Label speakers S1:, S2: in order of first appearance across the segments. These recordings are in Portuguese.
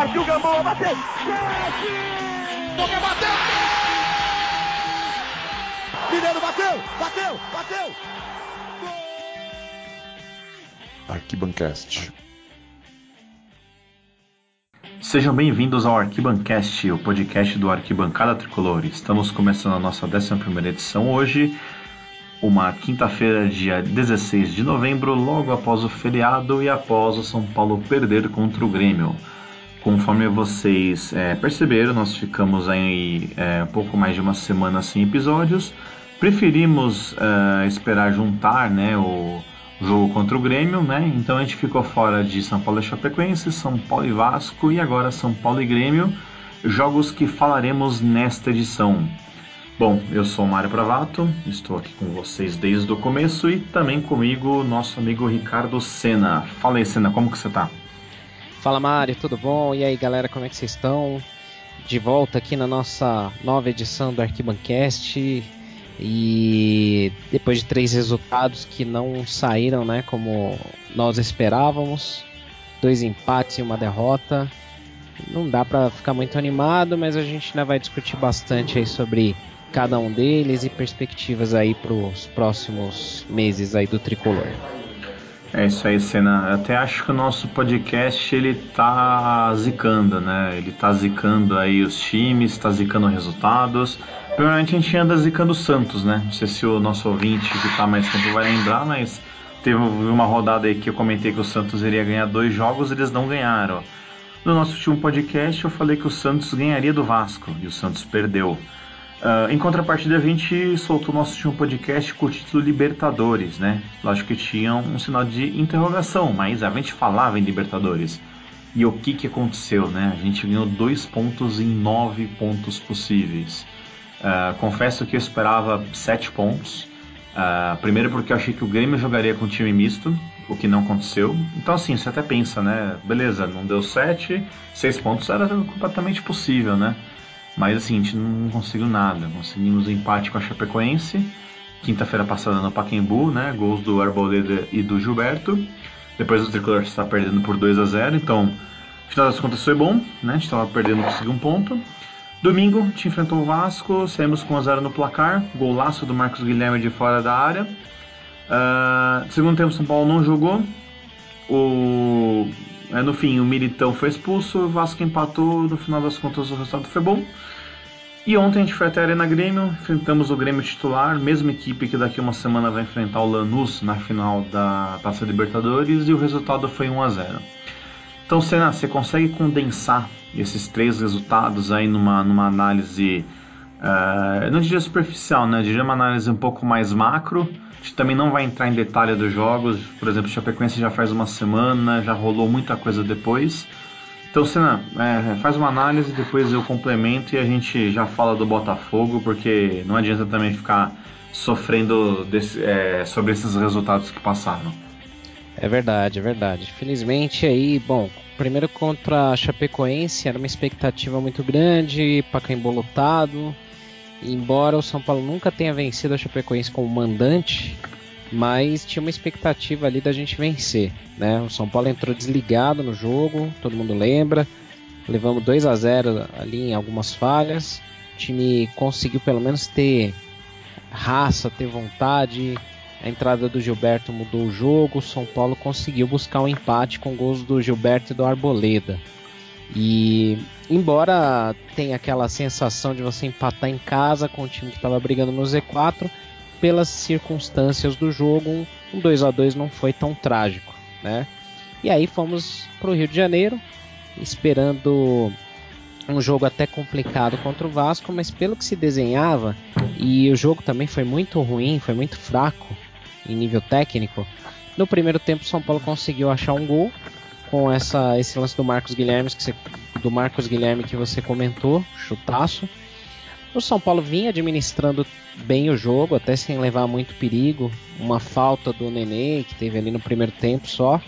S1: Partiu Gamboa, bateu!
S2: Boca bateu!
S1: Mineiro bateu! Bateu! Bateu!
S3: Arquibancast.
S4: Sejam bem-vindos ao Arquibancast, o podcast do Arquibancada Tricolor. Estamos começando a nossa 11ª edição hoje, uma quinta-feira, dia 16 de novembro, logo após o feriado e após o São Paulo perder contra o Grêmio. Conforme vocês é, perceberam, nós ficamos aí é, pouco mais de uma semana sem episódios. Preferimos é, esperar juntar né, o jogo contra o Grêmio, né? Então a gente ficou fora de São Paulo e Chapecoense, São Paulo e Vasco e agora São Paulo e Grêmio, jogos que falaremos nesta edição. Bom, eu sou o Mário Pravato, estou aqui com vocês desde o começo e também comigo nosso amigo Ricardo Sena. Fala aí, Sena, como que você tá?
S5: Fala Mário, tudo bom? E aí galera, como é que vocês estão? De volta aqui na nossa nova edição do Arquibancast e depois de três resultados que não saíram né, como nós esperávamos, dois empates e uma derrota, não dá para ficar muito animado, mas a gente ainda vai discutir bastante aí sobre cada um deles e perspectivas aí para os próximos meses aí do tricolor.
S4: É isso aí, Senna. Eu até acho que o nosso podcast ele tá zicando, né? Ele tá zicando aí os times, tá zicando resultados. Primeiramente a gente anda zicando o Santos, né? Não sei se o nosso ouvinte que tá mais tempo vai lembrar, mas teve uma rodada aí que eu comentei que o Santos iria ganhar dois jogos, eles não ganharam. No nosso último podcast eu falei que o Santos ganharia do Vasco e o Santos perdeu. Uh, em contrapartida, a gente soltou nosso último podcast com o título Libertadores, né? Lógico que tinha um sinal de interrogação, mas a gente falava em Libertadores. E o que, que aconteceu, né? A gente ganhou dois pontos em nove pontos possíveis. Uh, confesso que eu esperava sete pontos. Uh, primeiro porque eu achei que o Grêmio jogaria com time misto, o que não aconteceu. Então assim, você até pensa, né? Beleza, não deu sete, seis pontos era completamente possível, né? Mas assim, a gente não conseguiu nada. Conseguimos um empate com a Chapecoense, quinta-feira passada no Paquembu, né? Gols do Arboleda e do Gilberto. Depois o Tricolor está perdendo por 2 a 0 então, no final das contas foi bom, né? A gente estava perdendo, conseguiu um ponto. Domingo, gente enfrentou o Vasco, saímos com 1 a 0 no placar, golaço do Marcos Guilherme de fora da área. Uh, segundo tempo, São Paulo não jogou. O é, no fim, o Militão foi expulso, o Vasco empatou, no final das contas o resultado foi bom. E ontem a gente foi até a Arena Grêmio, enfrentamos o Grêmio titular, mesma equipe que daqui uma semana vai enfrentar o Lanús na final da Taça Libertadores, e o resultado foi 1 a 0 Então, Senna, você consegue condensar esses três resultados aí numa, numa análise, uh, não diria superficial, né? diria uma análise um pouco mais macro, a gente também não vai entrar em detalhe dos jogos. Por exemplo, o Chapecoense já faz uma semana, já rolou muita coisa depois. Então, Senna, é, faz uma análise, depois eu complemento e a gente já fala do Botafogo, porque não adianta também ficar sofrendo desse, é, sobre esses resultados que passaram.
S5: É verdade, é verdade. Felizmente aí, bom, primeiro contra a Chapecoense era uma expectativa muito grande, Pacaembu lotado, embora o São Paulo nunca tenha vencido a Chapecoense como mandante, mas tinha uma expectativa ali da gente vencer, né? O São Paulo entrou desligado no jogo, todo mundo lembra. Levamos 2 a 0 ali em algumas falhas. O time conseguiu pelo menos ter raça, ter vontade. A entrada do Gilberto mudou o jogo. O São Paulo conseguiu buscar um empate com gols do Gilberto e do Arboleda. E embora tenha aquela sensação de você empatar em casa com o time que estava brigando no Z4, pelas circunstâncias do jogo, um 2 a 2 não foi tão trágico, né? E aí fomos para o Rio de Janeiro, esperando um jogo até complicado contra o Vasco, mas pelo que se desenhava, e o jogo também foi muito ruim, foi muito fraco em nível técnico. No primeiro tempo, São Paulo conseguiu achar um gol, com essa, esse lance do Marcos Guilherme que você, do Marcos Guilherme que você comentou, chutaço. O São Paulo vinha administrando bem o jogo, até sem levar muito perigo. Uma falta do Nenê, que teve ali no primeiro tempo só.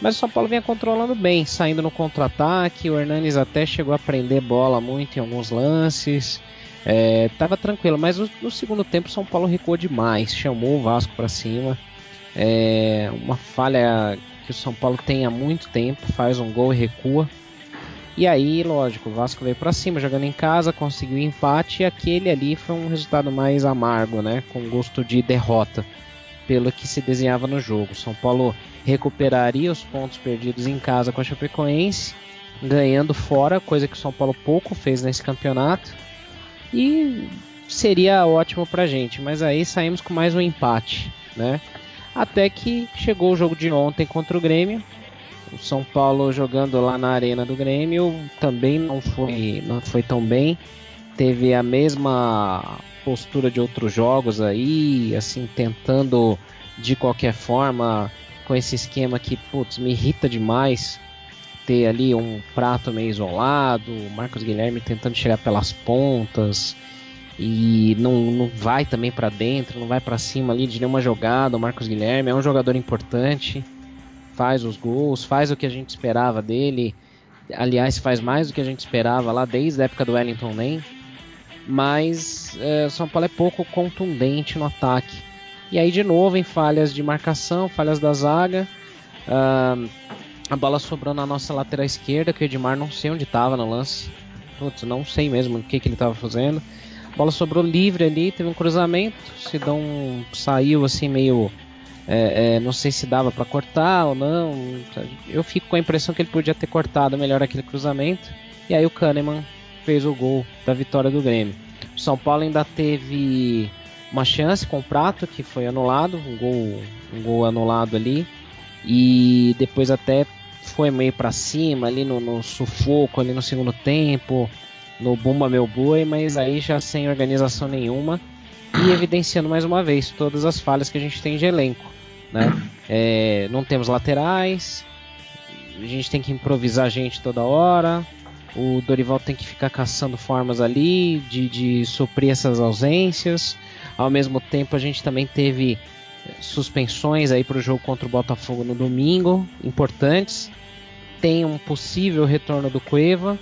S5: Mas o São Paulo vinha controlando bem, saindo no contra-ataque. O Hernanes até chegou a prender bola muito em alguns lances. É, tava tranquilo, mas no, segundo tempo o São Paulo recuou demais, chamou o Vasco para cima. É, uma falha que o São Paulo tem há muito tempo, faz um gol e recua. E aí, lógico, o Vasco veio para cima, jogando em casa, conseguiu empate e aquele ali foi um resultado mais amargo, né? Com gosto de derrota, pelo que se desenhava no jogo. São Paulo recuperaria os pontos perdidos em casa com a Chapecoense, ganhando fora, coisa que o São Paulo pouco fez nesse campeonato. E seria ótimo pra gente, mas aí saímos com mais um empate, né? Até que chegou o jogo de ontem contra o Grêmio, o São Paulo jogando lá na arena do Grêmio também não foi, não foi tão bem. Teve a mesma postura de outros jogos aí, assim, tentando de qualquer forma, com esse esquema que, putz, me irrita demais ter ali um prato meio isolado, o Marcos Guilherme tentando chegar pelas pontas e não, não vai também para dentro, não vai para cima ali de nenhuma jogada. O Marcos Guilherme é um jogador importante faz os gols, faz o que a gente esperava dele. Aliás, faz mais do que a gente esperava lá desde a época do Wellington Nem. Mas é, São Paulo é pouco contundente no ataque. E aí, de novo, em falhas de marcação, falhas da zaga. Uh, a bola sobrou na nossa lateral esquerda, que o Edmar não sei onde estava no lance. Putz, não sei mesmo o que, que ele estava fazendo. A bola sobrou livre ali, teve um cruzamento. Sidão saiu assim meio é, é, não sei se dava para cortar ou não. Eu fico com a impressão que ele podia ter cortado melhor aquele cruzamento. E aí o Kahneman fez o gol da vitória do Grêmio. O São Paulo ainda teve uma chance com o Prato, que foi anulado, um gol, um gol anulado ali. E depois até foi meio para cima ali no, no, sufoco ali no segundo tempo, no Bumba Meu Boi, mas aí já sem organização nenhuma e evidenciando mais uma vez todas as falhas que a gente tem de elenco né? É, não temos laterais, a gente tem que improvisar gente toda hora. O Dorival tem que ficar caçando formas ali de, de suprir essas ausências. Ao mesmo tempo, a gente também teve suspensões aí para o jogo contra o Botafogo no domingo, importantes. Tem um possível retorno do Cueva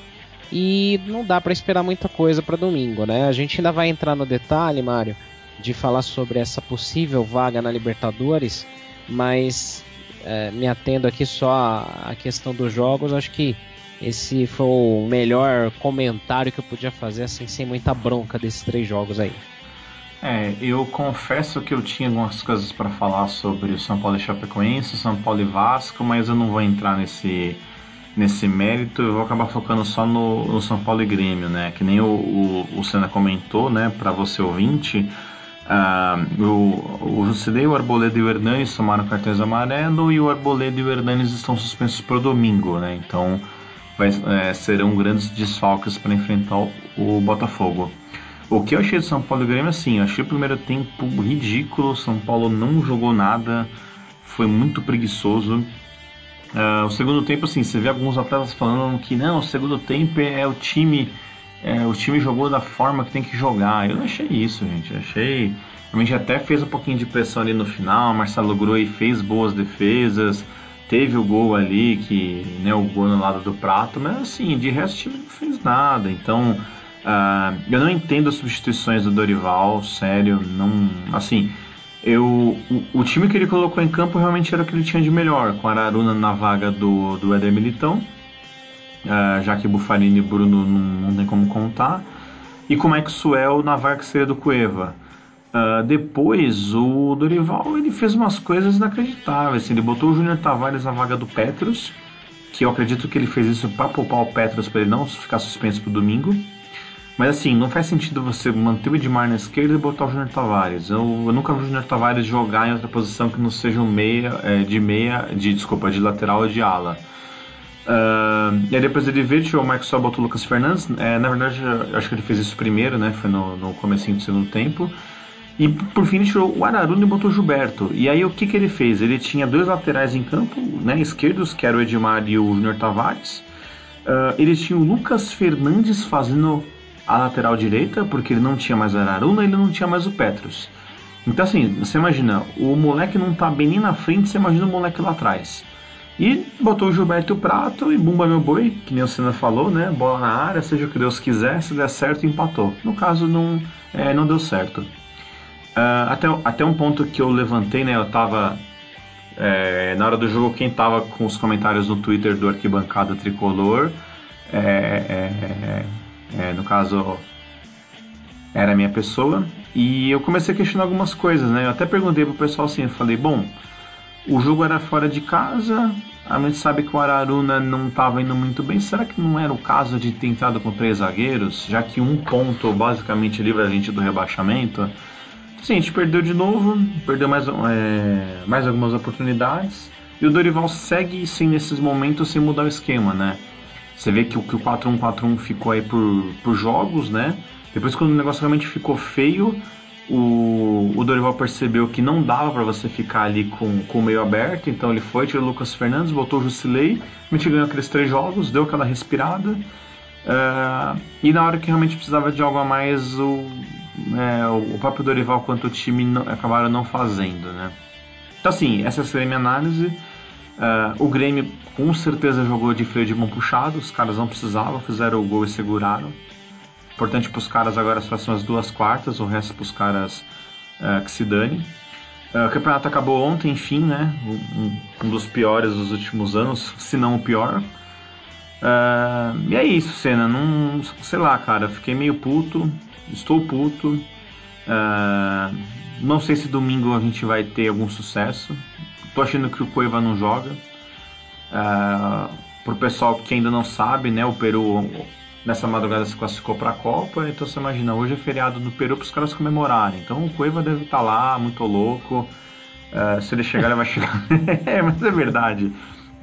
S5: e não dá para esperar muita coisa para domingo, né? A gente ainda vai entrar no detalhe, Mário, de falar sobre essa possível vaga na Libertadores, mas é, me atendo aqui só à questão dos jogos, acho que esse foi o melhor comentário que eu podia fazer, assim, sem muita bronca desses três jogos aí.
S4: É, eu confesso que eu tinha algumas coisas para falar sobre o São Paulo e Chapecoense, São Paulo e Vasco, mas eu não vou entrar nesse, nesse mérito, eu vou acabar focando só no, no São Paulo e Grêmio, né? Que nem o, o, o Senna comentou, né, para você ouvinte, ah, o, o o Arboleda e o Hernanes tomaram cartões amarelo e o Arboleda e o Hernanes estão suspensos para o domingo, né? Então vai, é, serão grandes desfalques para enfrentar o, o, Botafogo. O que eu achei do São Paulo e Grêmio, assim, eu achei o primeiro tempo ridículo, São Paulo não jogou nada, foi muito preguiçoso. Uh, o segundo tempo, assim, você vê alguns atletas falando que não, o segundo tempo é o time é, o time jogou da forma que tem que jogar. Eu não achei isso, gente. Eu achei. A gente até fez um pouquinho de pressão ali no final. Marcelo Groi fez boas defesas. Teve o gol ali, que né, o gol no lado do prato, mas assim, de resto o time não fez nada. Então, uh, eu não entendo as substituições do Dorival, sério, não. Assim, eu, o, o, time que ele colocou em campo realmente era o que ele tinha de melhor, com Araruna na vaga do, do Éder Militão uh, já que Bufarini e Bruno não, não tem como contar, e com Maxwell na varqueira do Cueva. Uh, depois, o Dorival ele fez umas coisas inacreditáveis. Assim, ele botou o Júnior Tavares na vaga do Petros, que eu acredito que ele fez isso para poupar o Petros para ele não ficar suspenso pro domingo. Mas assim, não faz sentido você manter o Edmar na esquerda e botar o Júnior Tavares. Eu, eu, nunca vi o Júnior Tavares jogar em outra posição que não seja um meia, é, de meia, de desculpa, de lateral ou de ala. Uh, e aí depois ele veio, tirou o Marcos Sol, botou o Lucas Fernandes. É, na verdade, acho que ele fez isso primeiro, né? Foi no, no comecinho do segundo tempo. E por fim ele tirou o Araruna e botou o Gilberto. E aí o que, que ele fez? Ele tinha dois laterais em campo, né, esquerdos, que era o Edmar e o Junior Tavares. Uh, ele tinha o Lucas Fernandes fazendo a lateral direita, porque ele não tinha mais o Araruna ele não tinha mais o Petros. Então assim, você imagina, o moleque não tá bem nem na frente, você imagina o moleque lá atrás. E botou o Gilberto Prato e Bumba Meu Boi, que nem o Senna falou, né? Bola na área, seja o que Deus quiser, se der certo, empatou. No caso, não, é, não deu certo. Uh, até, até um ponto que eu levantei, né? Eu tava. É, na hora do jogo, quem tava com os comentários no Twitter do Arquibancada Tricolor é, é, no caso era a minha pessoa, e eu comecei a questionar algumas coisas, né? Eu até perguntei pro pessoal assim, eu falei, bom, o jogo era fora de casa, a gente sabe que o Araruna não estava indo muito bem. Será que não era o caso de ter entrado com três zagueiros, já que um ponto basicamente livra a gente do rebaixamento? Sim, a gente perdeu de novo, perdeu mais, é, mais algumas oportunidades. E o Dorival segue sim nesses momentos sem mudar o esquema, né? Você vê que, que o 4-1-4-1 ficou aí por, por jogos, né? Depois, quando o negócio realmente ficou feio, o, o Dorival percebeu que não dava para você ficar ali com, com o meio aberto, então ele foi, tirou o Lucas Fernandes, botou o Jusilei, a gente ganhou aqueles três jogos, deu aquela respirada. Uh, e na hora que realmente precisava de algo a mais, o, é, o próprio Dorival quanto o time não, acabaram não fazendo, né? Então assim, essa seria a minha análise. Uh, o Grêmio com certeza jogou de freio de mão puxado, os caras não precisavam, fizeram o gol e seguraram. Importante para os caras agora as próximas duas quartas, o resto para os caras uh, que se dane. Uh, o campeonato acabou ontem, enfim, né? Um, um, dos piores dos últimos anos, se não o pior. Uh, e é isso, Senna. Não, sei lá, cara. Fiquei meio puto. Estou puto. não sei se domingo a gente vai ter algum sucesso. Tô achando que o Cueva não joga. Uh, pro pessoal que ainda não sabe, né? O Peru nessa madrugada se classificou para a Copa, então você imagina, hoje é feriado no Peru para os caras comemorarem. Então o Cueva deve estar tá lá, muito louco. Uh, se ele chegar, ele vai chegar. é, mas é verdade.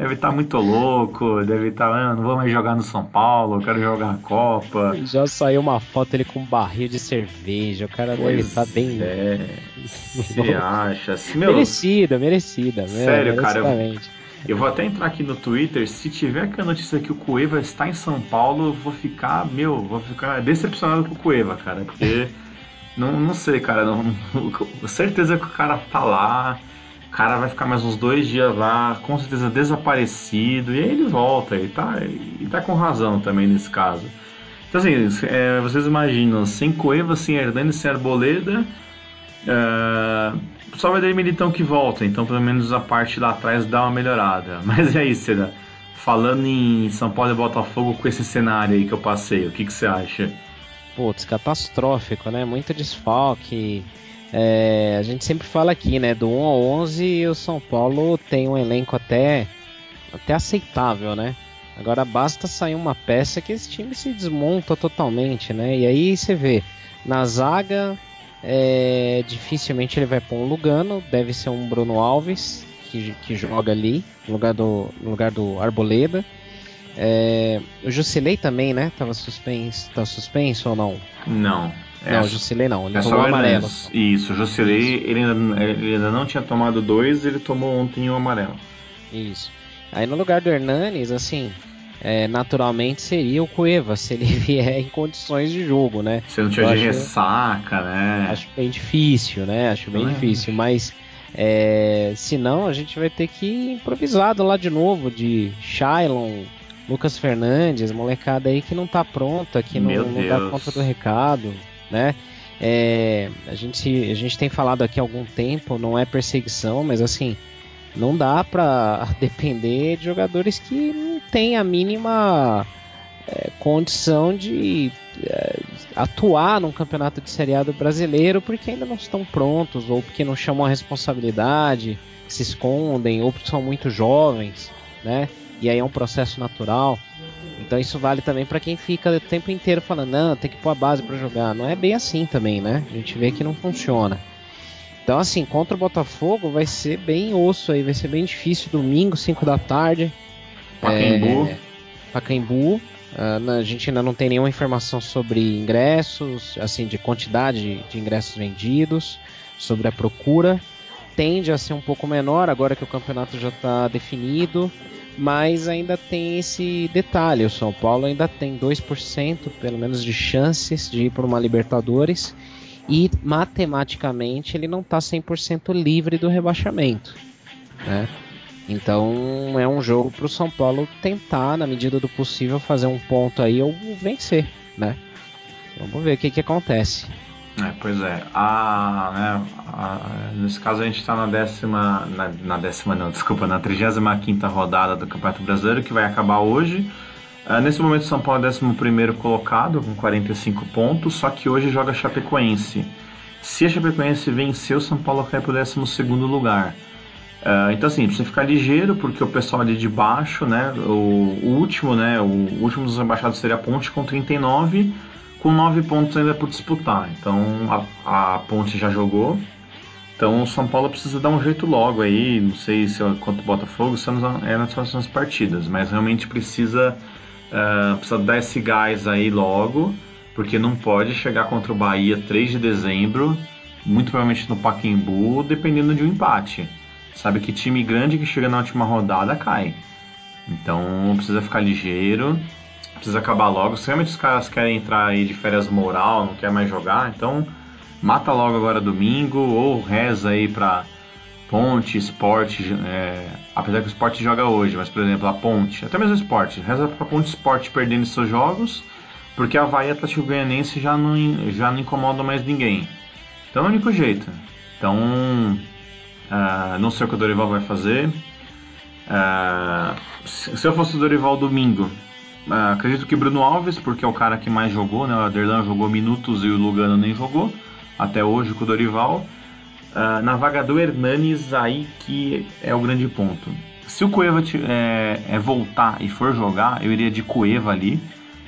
S4: Deve estar tá muito louco, deve estar, tá, ah, não vou mais jogar no São Paulo, quero jogar a Copa.
S5: Já saiu uma foto ele com um barril de cerveja, o cara pois deve estar tá bem.
S4: É. Você acha?
S5: Meu... Merecida, merecida.
S4: Sério, cara. Eu eu vou até entrar aqui no Twitter. Se tiver aqui a notícia que o Cueva está em São Paulo, eu vou ficar, meu, vou ficar decepcionado com o Cueva, cara. Porque, não, não sei, cara. Não, certeza que o cara tá lá. O cara vai ficar mais uns dois dias lá, com certeza desaparecido. E aí ele volta. E tá, e tá com razão também nesse caso. Então, assim, é, vocês imaginam, sem Cueva, sem Hernani, sem Arboleda. Uh, só vai ter Militão que volta, então pelo menos a parte lá atrás dá uma melhorada. Mas é isso, Cida. Falando em São Paulo e Botafogo com esse cenário aí que eu passei, o que, que você acha?
S5: Putz, catastrófico, né? Muito desfalque. É, a gente sempre fala aqui, né? Do 1 ao 11, o São Paulo tem um elenco até, até aceitável, né? Agora basta sair uma peça que esse time se desmonta totalmente, né? E aí você vê, na zaga é, dificilmente ele vai pôr um Lugano, deve ser um Bruno Alves que, que joga ali no lugar do, no lugar do Arboleda. É, o Jusilei também, né? Tava suspenso, tá suspenso ou não?
S4: Não.
S5: É, não, o Jusilei não, ele é tomou amarelo.
S4: Isso, o Jusilei ele ainda, ele ainda não tinha tomado dois, ele tomou ontem um amarelo.
S5: Isso. Aí no lugar do Hernanes, assim, é, naturalmente seria o Cueva, se ele vier em condições de jogo, né?
S4: Você não tinha de acho, ressaca, né?
S5: Acho bem difícil, né? Acho bem é. difícil, mas é, se não, a gente vai ter que ir improvisado lá de novo, de Shailon, Lucas Fernandes, molecada aí que não tá pronta, que não, não dá conta do recado, né? É, a, gente, a gente tem falado aqui há algum tempo, não é perseguição, mas assim, não dá para depender de jogadores que não têm a mínima é, condição de é, atuar num campeonato de Série A do brasileiro porque ainda não estão prontos, ou porque não chamam a responsabilidade, se escondem, ou porque são muito jovens, né? E aí é um processo natural. Então isso vale também para quem fica o tempo inteiro falando, não, tem que pôr a base para jogar. Não é bem assim também, né? A gente vê que não funciona. Então, assim, contra o Botafogo vai ser bem osso aí, vai ser bem difícil. Domingo, 5 da tarde.
S4: Pacaembu. É,
S5: Pacaembu. Uh, a gente ainda não tem nenhuma informação sobre ingressos, assim, de quantidade de ingressos vendidos, sobre a procura. Tende a ser um pouco menor agora que o campeonato já está definido, mas ainda tem esse detalhe: o São Paulo ainda tem 2% pelo menos de chances de ir para uma Libertadores e matematicamente ele não está 100% livre do rebaixamento. Né? Então é um jogo para o São Paulo tentar, na medida do possível, fazer um ponto aí ou vencer. Né? Vamos ver o que, que acontece.
S4: É, pois é. A, né, a, nesse caso a gente está na décima. Na, na, décima não, desculpa, na 35 rodada do Campeonato Brasileiro, que vai acabar hoje. Uh, nesse momento, o São Paulo é 11 colocado, com 45 pontos, só que hoje joga Chapecoense. Se a Chapecoense vencer, o São Paulo cai para o 12 lugar. Uh, então, assim, precisa ficar ligeiro, porque o pessoal ali de baixo, né, o, o último, né, o último dos embaixados seria a Ponte com 39, com 9 pontos ainda por disputar. Então, a, a Ponte já jogou, então o São Paulo precisa dar um jeito logo aí, não sei se é quanto o Botafogo, estamos é nas próximas partidas, mas realmente precisa Uh, precisa dar esse gás aí logo, porque não pode chegar contra o Bahia 3 de dezembro, muito provavelmente no Pacaembu, dependendo de um empate. Sabe que time grande que chega na última rodada cai. Então precisa ficar ligeiro, precisa acabar logo. Se realmente os caras querem entrar aí de férias moral, não quer mais jogar, então mata logo agora domingo ou reza aí pra Ponte, Esporte, é, apesar que o Esporte joga hoje, mas por exemplo, a Ponte, até mesmo o Esporte, reza pra Ponte Esporte perdendo seus jogos, porque a Havaí e Atlético Goianense já não, já não incomodam mais ninguém. Então é o único jeito. Então, uh, não sei o que o Dorival vai fazer. Uh, se eu fosse o Dorival domingo, uh, acredito que Bruno Alves, porque é o cara que mais jogou, né? O Aderlan jogou minutos e o Lugano nem jogou, até hoje com o Dorival. Uh, na vaga do Hernanes, aí que é o grande ponto. Se o Cueva é, é, voltar e for jogar, eu iria de Cueva ali,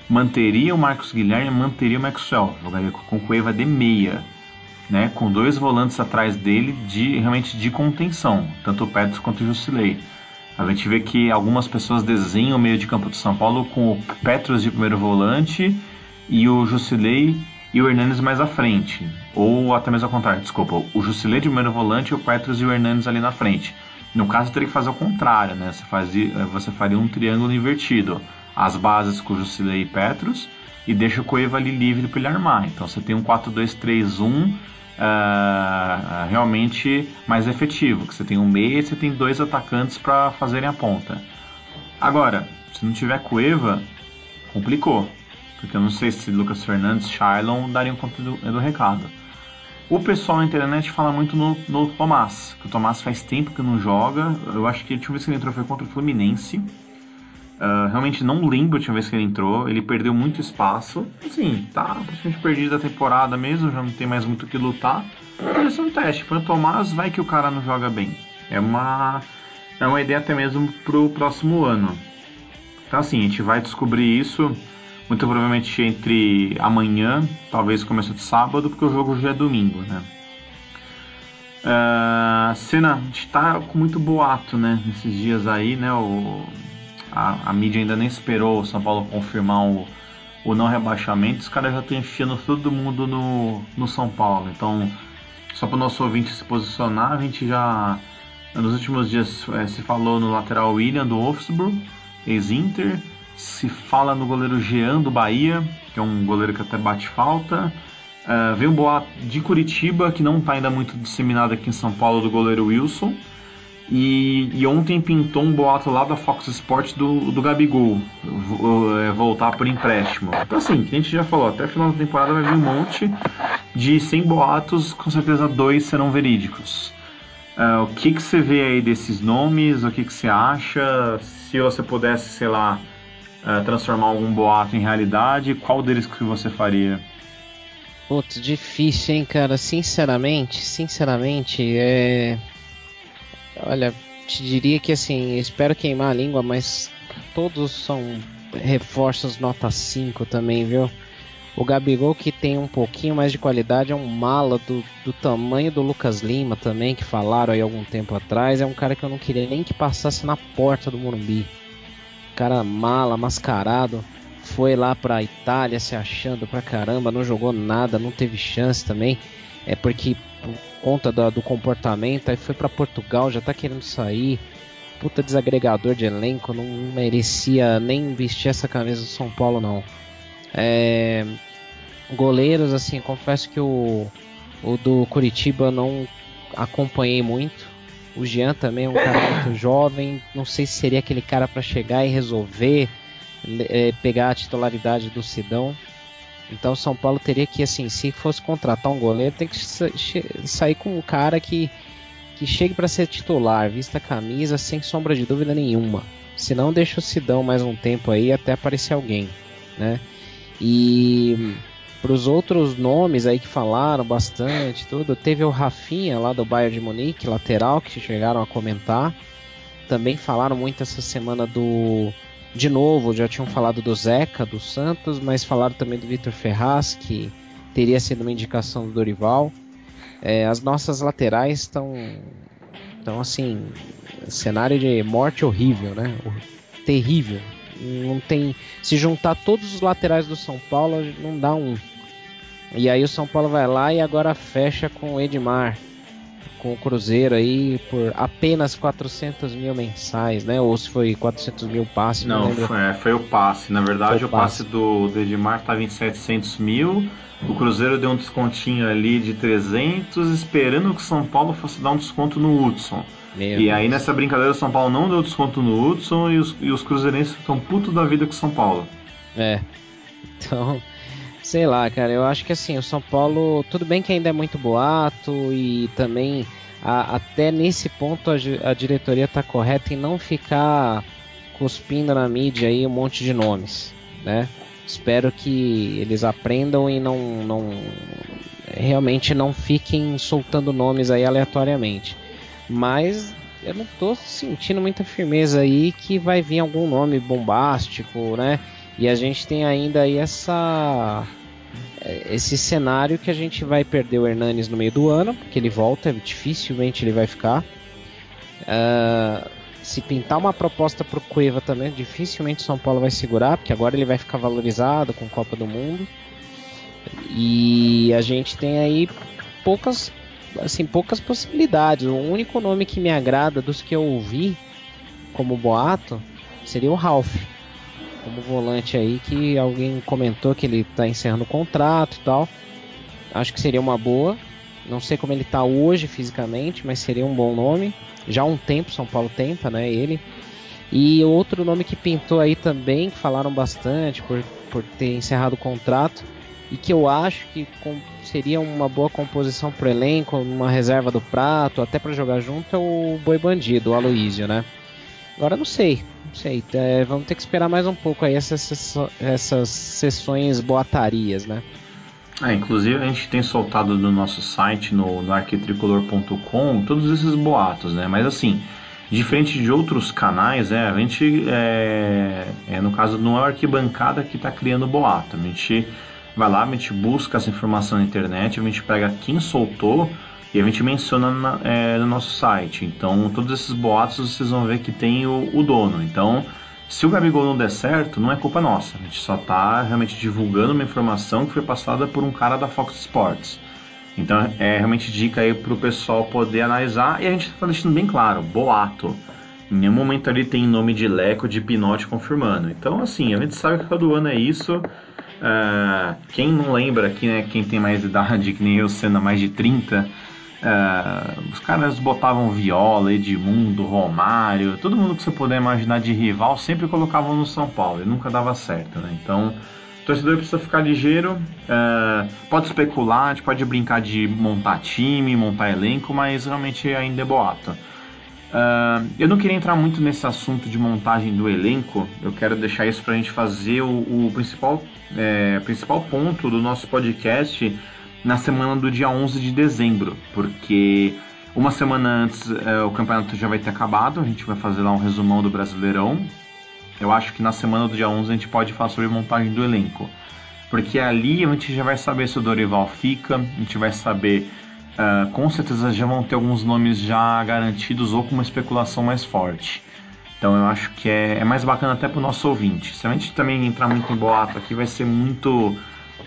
S4: manteria o Marcos Guilherme, manteria o Maxwell, jogaria com Cueva de meia, né, com dois volantes atrás dele de realmente de contenção, tanto o Petros quanto o Jusilei. A gente vê que algumas pessoas desenham o meio de campo do São Paulo com o Petros de primeiro volante e o Jusilei e o Hernandes mais à frente. Ou até mesmo ao contrário, desculpa, o Jusilei de primeiro volante, o Petros e o Hernandes ali na frente. No caso, teria que fazer o contrário, né? Você, fazia, você faria um triângulo invertido. As bases com o Jusilei e Petros e deixa o Coeva ali livre para ele armar. Então você tem um 4-2-3-1 uh, realmente mais efetivo, que você tem um meia e você tem dois atacantes para fazerem a ponta. Agora, se não tiver Cueva, complicou porque eu não sei se Lucas Fernandes, Shailon dariam conta do, do recado. O pessoal na internet fala muito no, no Tomás, que o Tomás faz tempo que não joga. Eu acho que a última vez que ele entrou foi contra o Fluminense. Uh, realmente não lembro a última vez que ele entrou. Ele perdeu muito espaço. Assim, tá praticamente perdido da temporada mesmo, já não tem mais muito o que lutar. Mas é um teste. O Tomás, vai que o cara não joga bem. É uma, é uma ideia até mesmo pro próximo ano. Então assim, a gente vai descobrir isso muito provavelmente entre amanhã, talvez começo de sábado, porque o jogo já é domingo, né? Uh, cena, a gente tá com muito boato, né? Nesses dias aí, né? O, a, a mídia ainda nem esperou o São Paulo confirmar o, o não rebaixamento. Os caras já estão enfiando todo mundo no, no São Paulo. Então, só para o nosso ouvinte se posicionar, a gente já nos últimos dias é, se falou no lateral William do Wolfsburg, ex-Inter se fala no goleiro Jean do Bahia, que é um goleiro que até bate falta. Uh, vem um boato de Curitiba, que não está ainda muito disseminado aqui em São Paulo, do goleiro Wilson. E, e, ontem pintou um boato lá da Fox Sports do, do Gabigol é, voltar por empréstimo. Então, assim, que a gente já falou, até o final da temporada vai vir um monte de 100 boatos, com certeza dois serão verídicos. Uh, o que, que você vê aí desses nomes? O que, que você acha? Se você pudesse, sei lá, uh, transformar algum boato em realidade, qual deles que você faria?
S5: Putz, difícil, hein, cara? Sinceramente, sinceramente, é. Olha, te diria que assim, espero queimar a língua, mas todos são reforços nota 5 também, viu? O Gabigol, que tem um pouquinho mais de qualidade, é um mala do, do tamanho do Lucas Lima também, que falaram aí algum tempo atrás. É um cara que eu não queria nem que passasse na porta do Morumbi cara mala, mascarado, foi lá pra Itália se achando pra caramba, não jogou nada, não teve chance também. É porque por conta do, do comportamento, aí foi para Portugal, já tá querendo sair. Puta desagregador de elenco, não merecia nem vestir essa camisa do São Paulo não. É, goleiros, assim, confesso que o, o do Curitiba não acompanhei muito. O Jean também é um cara muito jovem. Não sei se seria aquele cara para chegar e resolver é, pegar a titularidade do Sidão. Então São Paulo teria que, assim, se fosse contratar um goleiro, tem que sair com um cara que, que chegue para ser titular, vista a camisa, sem sombra de dúvida nenhuma. Se não, deixa o Sidão mais um tempo aí até aparecer alguém, né? E para os outros nomes aí que falaram bastante, tudo, teve o Rafinha lá do Bayern de Munique, lateral, que chegaram a comentar. Também falaram muito essa semana do de novo, já tinham falado do Zeca, do Santos, mas falaram também do Vitor Ferraz, que teria sido uma indicação do Dorival. É, as nossas laterais estão. Então, assim, cenário de morte horrível, né? Terrível. Não tem. Se juntar todos os laterais do São Paulo, não dá um. E aí o São Paulo vai lá e agora fecha com o Edmar com o Cruzeiro aí por apenas 400 mil mensais, né? Ou se foi 400 mil passes,
S4: não,
S5: não
S4: foi, é, foi, o passe. Na verdade, o passe, passe do, do Edmar estava em 700 mil. O Cruzeiro deu um descontinho ali de 300, esperando que o São Paulo fosse dar um desconto no Hudson. Meu e Deus. aí nessa brincadeira o São Paulo não deu desconto no Hudson e os, e os cruzeirenses estão putos da vida com o São Paulo.
S5: É. Então, Sei lá, cara, eu acho que assim, o São Paulo, tudo bem que ainda é muito boato e também a, até nesse ponto a, a diretoria tá correta em não ficar cuspindo na mídia aí um monte de nomes, né? Espero que eles aprendam e não, não realmente não fiquem soltando nomes aí aleatoriamente. Mas eu não tô sentindo muita firmeza aí que vai vir algum nome bombástico, né? E a gente tem ainda aí essa esse cenário que a gente vai perder o Hernanes no meio do ano, porque ele volta, dificilmente ele vai ficar. Uh, se pintar uma proposta para o Cueva também, dificilmente o São Paulo vai segurar, porque agora ele vai ficar valorizado com Copa do Mundo. E a gente tem aí poucas, assim, poucas possibilidades. O único nome que me agrada dos que eu ouvi como boato seria o Ralph como volante aí que alguém comentou que ele está encerrando o contrato e tal. Acho que seria uma boa. Não sei como ele está hoje fisicamente, mas seria um bom nome. Já há um tempo São Paulo tenta, né? Ele. E outro nome que pintou aí também, que falaram bastante por, por ter encerrado o contrato, e que eu acho que com, seria uma boa composição para o elenco, uma reserva do prato, até para jogar junto, é o Boi Bandido, o Aloísio, né? Agora não sei, sei. É, vamos ter que esperar mais um pouco aí essas, essas sessões boatarias, né?
S4: É, inclusive a gente tem soltado no nosso site, no, no arquitricolor.com, todos esses boatos, né? Mas assim, diferente de outros canais, é, a gente, é, é, no caso, não é a arquibancada que está criando boato. A gente vai lá, a gente busca essa informação na internet, a gente pega quem soltou e a gente menciona na, é, no nosso site. Então, todos esses boatos vocês vão ver que tem o, o, dono. Então, se o Gabigol não der certo, não é culpa nossa. A gente só está realmente divulgando uma informação que foi passada por um cara da Fox Sports. Então, é realmente dica aí para o pessoal poder analisar. E a gente está deixando bem claro: boato. Em nenhum momento ali tem nome de Leco, de Pinote confirmando. Então, assim, a gente sabe que todo ano é isso. Uh, quem não lembra aqui, né, quem tem mais idade, que nem eu, sendo mais de 30, é, os caras botavam Viola, Edmundo, Romário, todo mundo que você puder imaginar de rival sempre colocavam no São Paulo e nunca dava certo, né? Então, o torcedor precisa ficar ligeiro, é, pode especular, pode brincar de montar time, montar elenco, mas realmente ainda é boato. Uh, eu não queria entrar muito nesse assunto de montagem do elenco, eu quero deixar isso para a gente fazer o, o principal, é, principal ponto do nosso podcast na semana do dia 11 de dezembro, porque uma semana antes é, o campeonato já vai ter acabado, a gente vai fazer lá um resumão do Brasileirão. Eu acho que na semana do dia 11 a gente pode falar sobre montagem do elenco, porque ali a gente já vai saber se o Dorival fica, a gente vai saber, uh, com certeza já vão ter alguns nomes já garantidos ou com uma especulação mais forte. Então eu acho que é, é mais bacana até para o nosso ouvinte. Se a gente também entrar muito em boato aqui, vai ser muito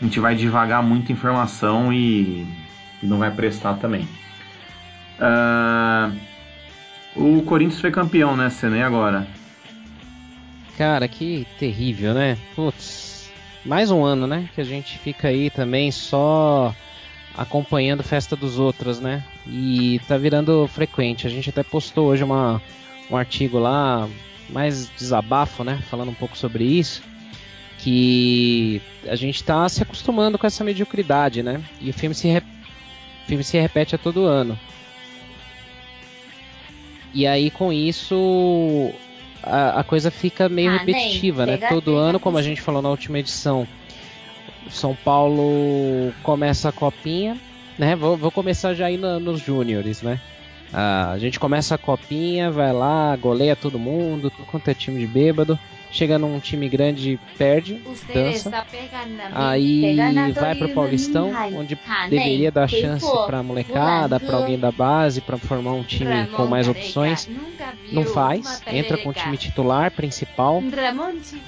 S4: a gente vai devagar muita informação e, não vai prestar também. Uh, o Corinthians foi campeão, né, Senê, agora?
S5: Cara, que terrível, né? Putz, mais um ano, né? Que a gente fica aí também só acompanhando festa dos outros, né? E tá virando frequente. A gente até postou hoje uma, um artigo lá, mais desabafo, né? Falando um pouco sobre isso que a gente está se acostumando com essa mediocridade, né? E o filme se, re... o filme se repete a todo ano. E aí com isso a, a coisa fica meio
S2: Ah,
S5: repetitiva, né? Todo ano, como a
S2: isso.
S5: gente falou na última edição, São Paulo começa a copinha, né? Vou, vou começar já aí na- nos júniores, né? Ah, a gente começa a copinha, vai lá, goleia todo mundo, tudo quanto é time de bêbado. Chega num time grande, perde, dança.
S2: mí.
S5: Aí vai pro Paulistão, onde
S2: Ah,
S5: deveria dar chance pra molecada, pra
S2: fulano.
S5: alguém da base, pra formar um time com mais opções. Não faz, entra com o time titular principal,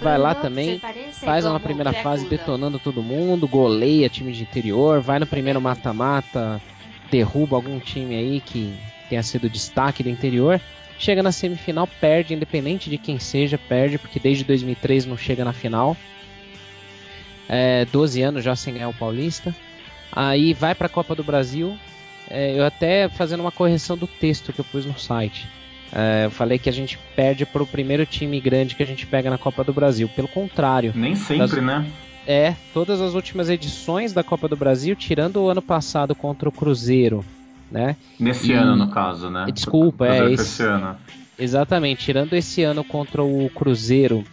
S5: vai lá também, faz uma primeira fase detonando todo mundo, goleia time de interior, vai no primeiro mata-mata, derruba algum time aí que tenha sido destaque do interior. Chega na semifinal, perde, independente de quem seja, perde, porque desde 2003 não chega na final. É, 12 anos já sem ganhar o Paulista. Aí vai para a Copa do Brasil. É, eu até fazendo uma correção do texto que eu pus no site. É, eu falei que a gente perde para o primeiro time grande que a gente pega na Copa do Brasil. Pelo contrário,
S4: Nem sempre,
S5: Das-
S4: né?
S5: é, todas as últimas edições da Copa do Brasil, tirando o ano passado contra o Cruzeiro, né?
S4: Nesse
S5: E-
S4: ano, no caso, né?
S5: Desculpa, é, esse-
S4: esse ano.
S5: Exatamente, tirando esse ano contra o Cruzeiro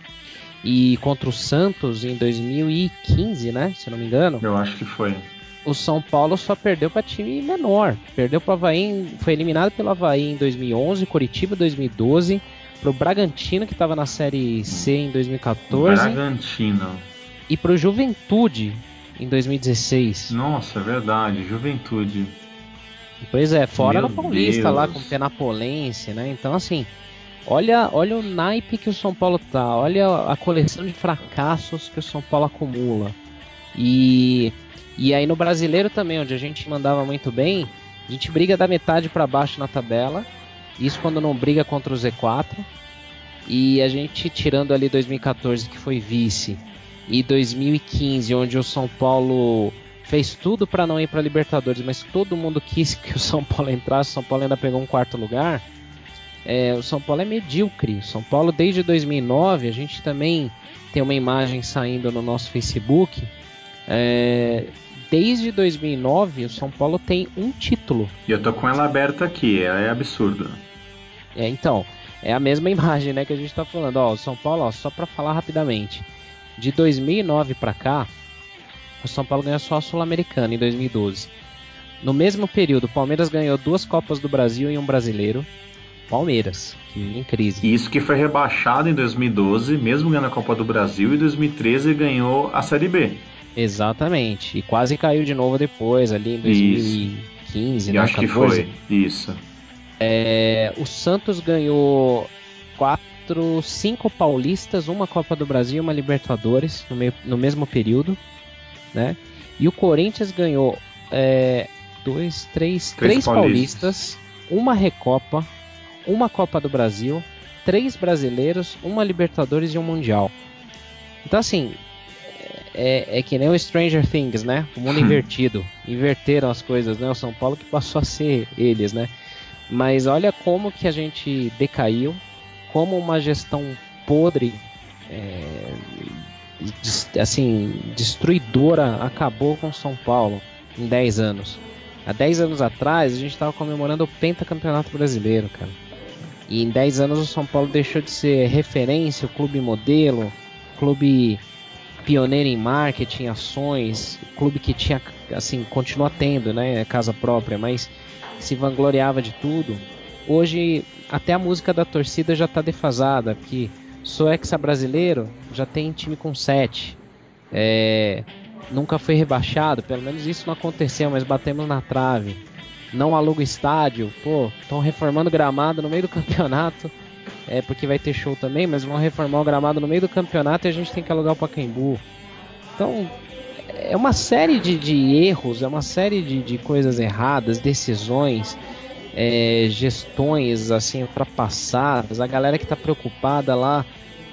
S5: e contra o Santos em 2015, né? Se não me engano,
S4: Eu acho que foi.
S5: o São Paulo só perdeu para time menor. Perdeu para o Havaí, em- foi eliminado pelo Havaí em 2011, Curitiba 2012, pro Bragantino que estava na Série C em 2014
S4: Bragantino.
S5: e pro Juventude em 2016.
S4: Nossa, é verdade. Juventude.
S5: Pois é, fora
S4: Meu
S5: no Paulista lá
S4: Deus.
S5: com Penapolense, né? Então assim, olha, olha o naipe que o São Paulo tá, olha a coleção de fracassos que o São Paulo acumula. E e aí no Brasileiro também, onde a gente mandava muito bem, a gente briga da metade para baixo na tabela. Isso quando não briga contra o Z4. E a gente tirando ali 2014 que foi vice e 2015 onde o São Paulo fez tudo para não ir para Libertadores, mas todo mundo quis que o São Paulo entrasse. O São Paulo ainda pegou um quarto lugar. É, o São Paulo é medíocre. O São Paulo desde 2009 a gente também tem uma imagem saindo no nosso Facebook. É, desde 2009 o São Paulo tem um título.
S4: E eu tô com ela aberta aqui, ela é absurdo.
S5: É, então, é a mesma imagem, né, que a gente tá falando. Ó, o São Paulo, ó, só para falar rapidamente, de 2009 para cá, o São Paulo ganhou só a Sul-Americana em 2012. No mesmo período, o Palmeiras ganhou duas Copas do Brasil e um Brasileiro. Palmeiras, que em crise.
S4: Isso que foi rebaixado em 2012, mesmo ganhando a Copa do Brasil, e em 2013 ganhou a Série B.
S5: Exatamente. E quase caiu de novo depois, ali em 2015,
S4: E
S5: né?
S4: acho que
S5: 14.
S4: foi. Isso.
S5: É, o Santos ganhou quatro, cinco paulistas, uma Copa do Brasil e uma Libertadores no, meio- no mesmo período, né? E o Corinthians ganhou é, dois, três,
S4: Três
S5: três, paulistas, uma Recopa, uma Copa do Brasil, três brasileiros, uma Libertadores e um Mundial. Então assim, é, é que nem o Stranger Things, né? O mundo invertido. Inverteram as coisas, né? O São Paulo que passou a ser eles, né? Mas olha como que a gente decaiu, como uma gestão podre, é, assim, destruidora acabou com São Paulo em 10 anos. Há 10 anos atrás a gente estava comemorando o pentacampeonato brasileiro, cara. E em 10 anos o São Paulo deixou de ser referência, clube modelo, clube pioneiro em marketing, ações, clube que tinha, assim, continua tendo, né, casa própria, mas se vangloriava de tudo. Hoje até a música da torcida já está defasada, porque sou exa brasileiro, já tem time com 7. É, nunca foi rebaixado, pelo menos isso não aconteceu, mas batemos na trave. Não aluga estádio, pô, estão reformando gramado no meio do campeonato. É porque vai ter show também, mas vão reformar o gramado no meio do campeonato e a gente tem que alugar o Pacaembu. Então, é uma série de, de erros, é uma série de, de coisas erradas, decisões, é, gestões assim ultrapassadas. A galera que está preocupada lá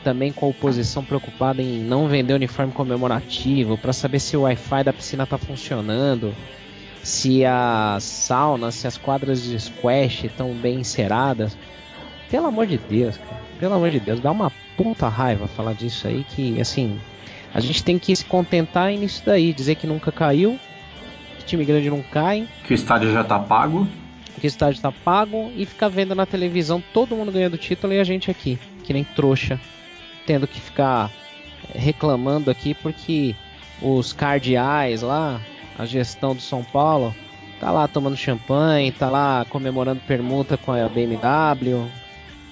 S5: também com a oposição preocupada em não vender uniforme comemorativo para saber se o Wi-Fi da piscina está funcionando, se as saunas, se as quadras de squash estão bem enceradas. Pelo amor de Deus, cara. Pelo amor de Deus, dá uma puta raiva falar disso aí que assim a gente tem que se contentar nisso daí, dizer que nunca caiu, que time grande não cai,
S4: Que o estádio já tá pago.
S5: Porque o estádio está pago e ficar vendo na televisão todo mundo ganhando título e a gente aqui, que nem trouxa, tendo que ficar reclamando aqui porque os cardeais lá, a gestão do São Paulo, tá lá tomando champanhe, tá lá comemorando permuta com a BMW,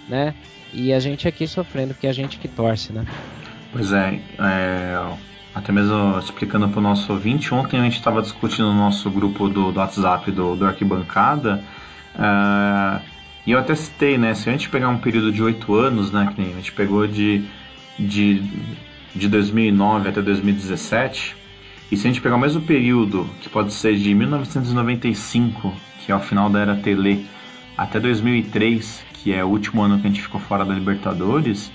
S5: né? E a gente aqui sofrendo, porque é a gente que torce, né?
S4: Pois é, é até mesmo explicando para o nosso ouvinte, ontem a gente estava discutindo no nosso grupo do, do WhatsApp do, do Arquibancada, uh, e eu até citei, né, se a gente pegar um período de oito anos, né, que a gente pegou de, de, de 2009 até 2017, e se a gente pegar o mesmo período, que pode ser de 1995, que é o final da era Tele, até 2003, que é o último ano que a gente ficou fora da Libertadores,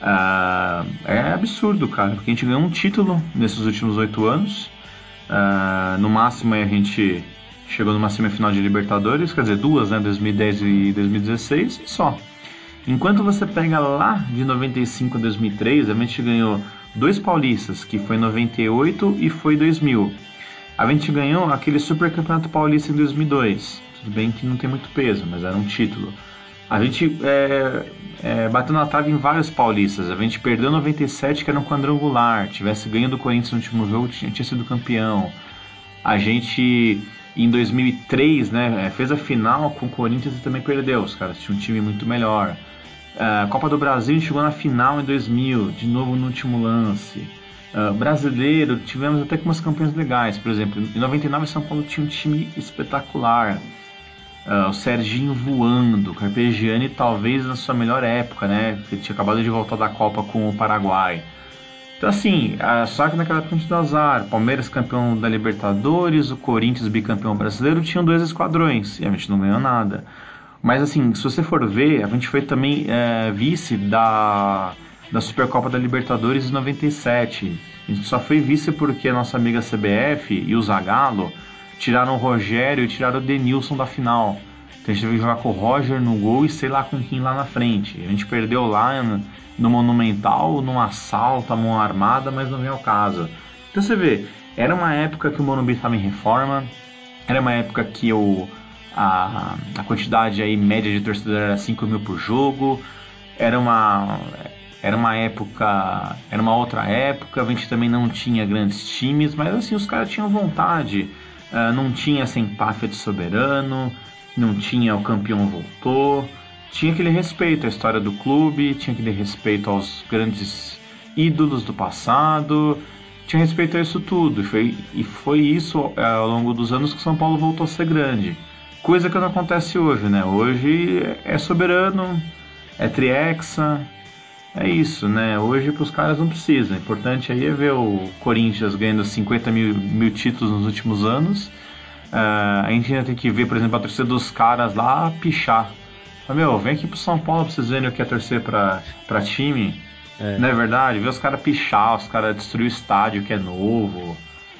S4: uh, é absurdo, cara, porque a gente ganhou um título nesses últimos oito anos. Uh, no máximo a gente chegou numa semifinal de Libertadores, quer dizer, duas, né, 2010 e 2016, e só. Enquanto você pega lá de 95 a 2003, a gente ganhou dois paulistas, que foi 98 e foi 2000. A gente ganhou aquele Super Campeonato Paulista em 2002. Tudo bem que não tem muito peso, mas era um título. A gente é, é, bateu na trave em vários paulistas. A gente perdeu 97, que era um quadrangular. Tivesse ganho do Corinthians no último jogo, tinha, tinha sido campeão. A gente, em 2003, né, é, fez a final com o Corinthians e também perdeu. Os caras tinham um time muito melhor. Uh, Copa do Brasil chegou na final em 2000, de novo no último lance. Uh, brasileiro, tivemos até com umas campanhas legais. Por exemplo, em 99 São Paulo tinha um time espetacular. Uh, o Serginho voando, Carpegiani talvez na sua melhor época, né? Ele tinha acabado de voltar da Copa com o Paraguai. Então assim, uh, só que naquela época a gente azar. Palmeiras campeão da Libertadores, o Corinthians bicampeão brasileiro, tinham dois esquadrões e a gente não ganhou nada. Mas assim, se você for ver, a gente foi também é, vice da, da Supercopa da Libertadores em 97. A gente só foi vice porque a nossa amiga CBF e o Zagallo tiraram o Rogério e tiraram o Denilson da final. Então a gente teve que jogar com o Roger no gol e sei lá com quem lá na frente. A gente perdeu lá no Monumental, num assalto, a mão armada, mas não veio ao caso. Então você vê, era uma época que o Morumbi estava em reforma, era uma época que o a, a quantidade aí média de torcedor era 5 mil por jogo, era uma, era uma época, era uma outra época, a gente também não tinha grandes times, mas assim, os caras tinham vontade, uh, não tinha essa empáfia de soberano, não tinha o campeão voltou, tinha aquele respeito à história do clube, tinha aquele respeito aos grandes ídolos do passado, tinha respeito a isso tudo, e foi, e foi isso uh, ao longo dos anos que São Paulo voltou a ser grande. Coisa que não acontece hoje, né? Hoje é soberano, é triexa, é isso, né? Hoje para os caras não precisa. O importante aí é ver o Corinthians ganhando 50 mil, mil títulos nos últimos anos. Uh, a gente ainda tem que ver, por exemplo, a torcida dos caras lá pichar. Mas, meu, vem aqui pro São Paulo pra vocês verem o que é torcer pra, pra time. É. Não é verdade? Ver os caras pichar, os caras destruir o estádio que é novo.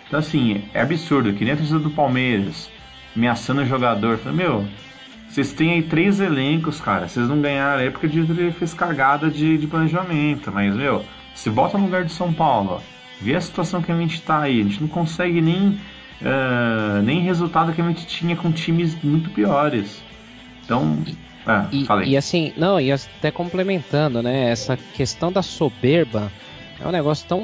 S4: Então, assim, é absurdo. Que nem a torcida do Palmeiras ameaçando o jogador. Falei, meu, vocês têm aí três elencos, cara. Vocês não ganharam aí porque ele fez cagada de, de planejamento. Mas, meu, se bota no lugar de São Paulo, ó, vê a situação que a gente tá aí. A gente não consegue nem, uh, nem resultado que a gente tinha com times muito piores. Então,
S5: é, e, falei. e assim, não, e até complementando, né? Essa questão da soberba é um negócio tão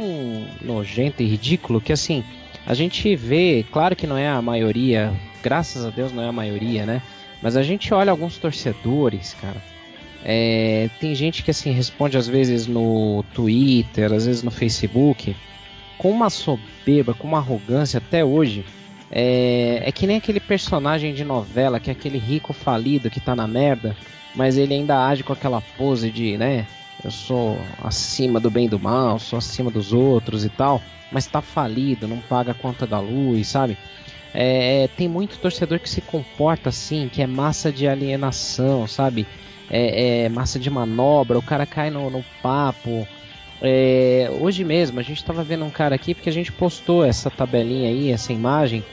S5: nojento e ridículo que assim. A gente vê, claro que não é a maioria, graças a Deus não é a maioria, né? Mas a gente olha alguns torcedores, cara. É, tem gente que assim responde às vezes no Twitter, às vezes no Facebook, com uma soberba, com uma arrogância até hoje. É, é que nem aquele personagem de novela, que é aquele rico falido que tá na merda, mas ele ainda age com aquela pose de, né? Eu sou acima do bem e do mal, sou acima dos outros e tal, mas tá falido, não paga a conta da luz, sabe? É, é, tem muito torcedor que se comporta assim, que é massa de alienação, sabe? É, é massa de manobra, o cara cai no, no papo. É, hoje mesmo a gente estava vendo um cara aqui porque a gente postou essa tabelinha aí, essa imagem,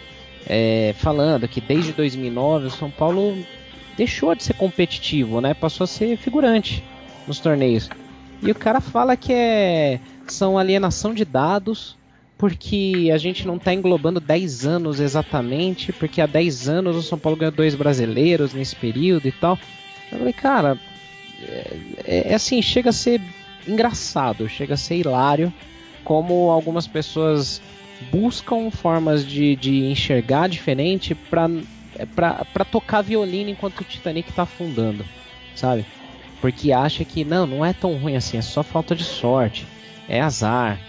S5: é, falando que desde 2009 o São Paulo deixou de ser competitivo, né? Passou a ser figurante nos torneios. E o cara fala que é são alienação de dados porque a gente não está englobando 10 anos exatamente, porque há 10 anos o São Paulo ganhou dois brasileiros nesse período e tal. Eu falei, cara, é, é, é assim, chega a ser engraçado, chega a ser hilário como algumas pessoas buscam formas de, de enxergar diferente para tocar violino enquanto o Titanic está afundando, sabe? Porque acha que não, não é tão ruim assim, é só falta de sorte, é azar.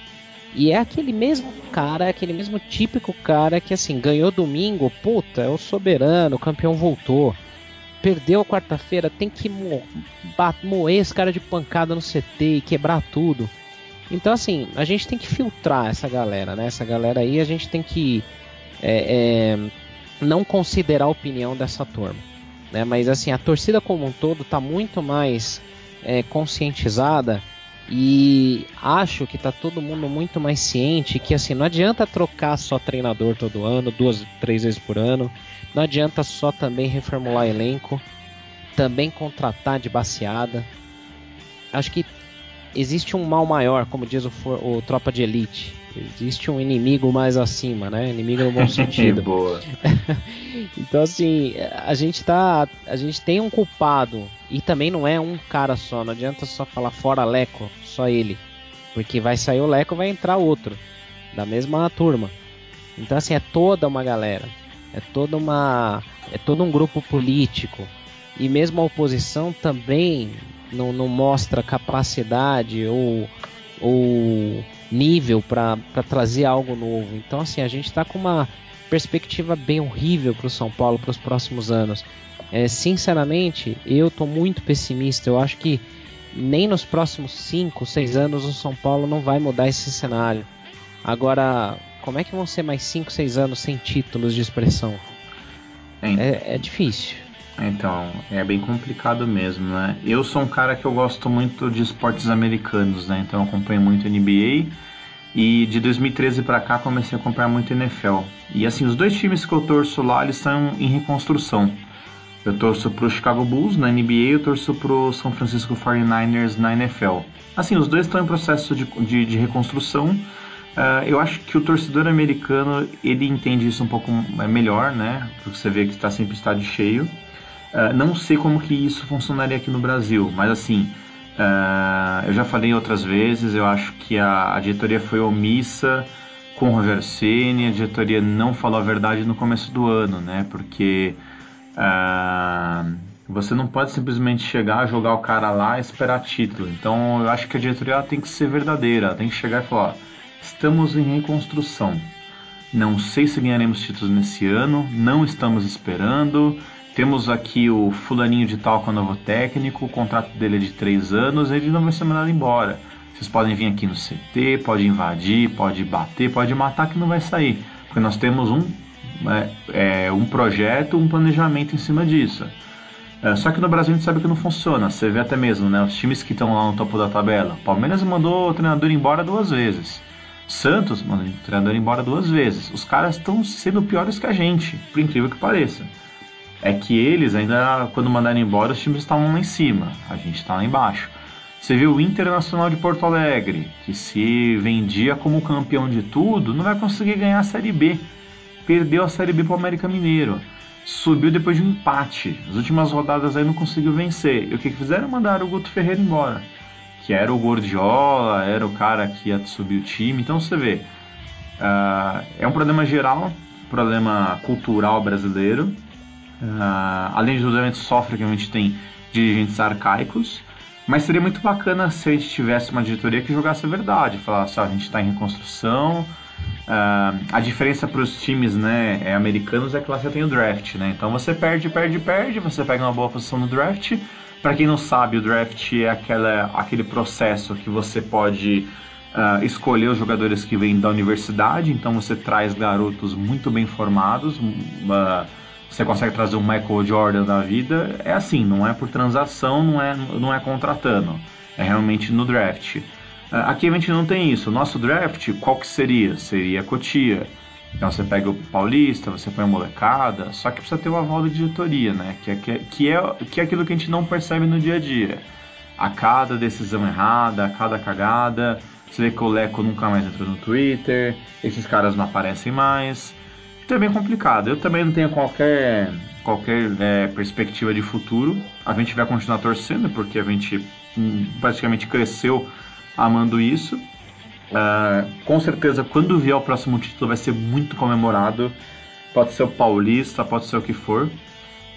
S5: E é aquele mesmo cara, aquele mesmo típico cara que assim, ganhou domingo, puta, é o soberano, o campeão voltou. Perdeu quarta-feira, tem que mo moer esse cara de pancada no CT e quebrar tudo. Então, assim, a gente tem que filtrar essa galera, né? Essa galera aí a gente tem que é, é, não considerar a opinião dessa turma. Né? Mas, assim, a torcida como um todo está muito mais é, conscientizada e acho que está todo mundo muito mais ciente que, assim, não adianta trocar só treinador todo ano, duas, três vezes por ano. Não adianta só também reformular elenco, também contratar de baseada. Acho que existe um mal maior, como diz o, o Tropa de Elite. Existe um inimigo mais acima, né? Inimigo no bom sentido.
S4: Boa.
S5: então assim, a gente tá, a gente tem um culpado e também não é um cara só. Não adianta só falar fora Leco, só ele, porque vai sair o Leco, vai entrar outro da mesma turma. Então assim é toda uma galera, é toda uma, é todo um grupo político e mesmo a oposição também não, não mostra capacidade ou, ou nível para trazer algo novo. Então, assim, a gente está com uma perspectiva bem horrível para o São Paulo para os próximos anos. É, sinceramente, eu estou muito pessimista. Eu acho que nem nos próximos 5, 6 anos o São Paulo não vai mudar esse cenário. Agora, como é que vão ser mais 5, 6 anos sem títulos de expressão? É, é difícil.
S4: Então, é bem complicado mesmo, né? Eu sou um cara que eu gosto muito de esportes americanos, né? Então eu acompanho muito NBA e de 2013 para cá comecei a acompanhar muito NFL. E assim, os dois times que eu torço lá, eles estão em reconstrução. Eu torço pro Chicago Bulls na NBA eu torço pro São Francisco 49ers na NFL. Assim, os dois estão em processo de, de, de reconstrução. Uh, eu acho que o torcedor americano ele entende isso um pouco melhor, né? Porque você vê que está sempre estádio cheio. Uh, não sei como que isso funcionaria aqui no Brasil, mas assim, uh, eu já falei outras vezes, eu acho que a, a diretoria foi omissa com o Rogério Ceni, a diretoria não falou a verdade no começo do ano, né? Porque uh, você não pode simplesmente chegar, jogar o cara lá e esperar título. Então eu acho que a diretoria tem que ser verdadeira, tem que chegar e falar: estamos em reconstrução. Não sei se ganharemos títulos nesse ano, não estamos esperando. Temos aqui o fulaninho de tal com o novo técnico, o contrato dele é de três anos, ele não vai ser mandado embora. Vocês podem vir aqui no CT, pode invadir, pode bater, pode matar que não vai sair. Porque nós temos um, é, é, um projeto, um planejamento em cima disso. É, só que no Brasil a gente sabe que não funciona. Você vê até mesmo, né? Os times que estão lá no topo da tabela. Palmeiras mandou o treinador embora duas vezes. Santos mandou o treinador embora duas vezes. Os caras estão sendo piores que a gente, por incrível que pareça é que eles ainda, quando mandaram embora, os times estavam lá em cima, a gente está lá embaixo. Você viu o Internacional de Porto Alegre, que se vendia como campeão de tudo, não vai conseguir ganhar a Série B. Perdeu a Série B para o América Mineiro. Subiu depois de um empate. As últimas rodadas aí não conseguiu vencer. E o que, fizeram? Mandaram o Guto Ferreira embora. Que era o Gordiola, era o cara que ia subir o time. Então você vê, uh, é um problema geral, problema cultural brasileiro Uh, além a gente sofre que a gente tem dirigentes arcaicos, mas seria muito bacana se a gente tivesse uma diretoria que jogasse a verdade, falasse, ó, a gente está em reconstrução. Uh, a diferença para os times né, é, americanos é que lá você tem o draft, né? Então você perde, perde, perde, você pega uma boa posição no draft. Para quem não sabe, o draft é aquela, aquele processo que você pode uh, escolher os jogadores que vêm da universidade, então você traz garotos muito bem formados. Você consegue trazer um Michael Jordan da vida, é assim, não é por transação, não é, não é contratando, é realmente no draft. Ah, aqui a gente não tem isso. Nosso draft, qual que seria? Seria a Cotia. Então você pega o Paulista, você põe a molecada, só que precisa ter uma aval da diretoria, né? Que é, que, é, que, é, que é aquilo que a gente não percebe no dia a dia. a cada decisão errada, a cada cagada. Você vê que o Leco nunca mais entra no Twitter, esses caras não aparecem mais. Então é bem complicado. Eu também não tenho qualquer, qualquer é, perspectiva de futuro. A gente vai continuar torcendo, porque a gente hum, praticamente cresceu amando isso. Uh, com certeza, quando vier o próximo título, vai ser muito comemorado. Pode ser o Paulista, pode ser o que for,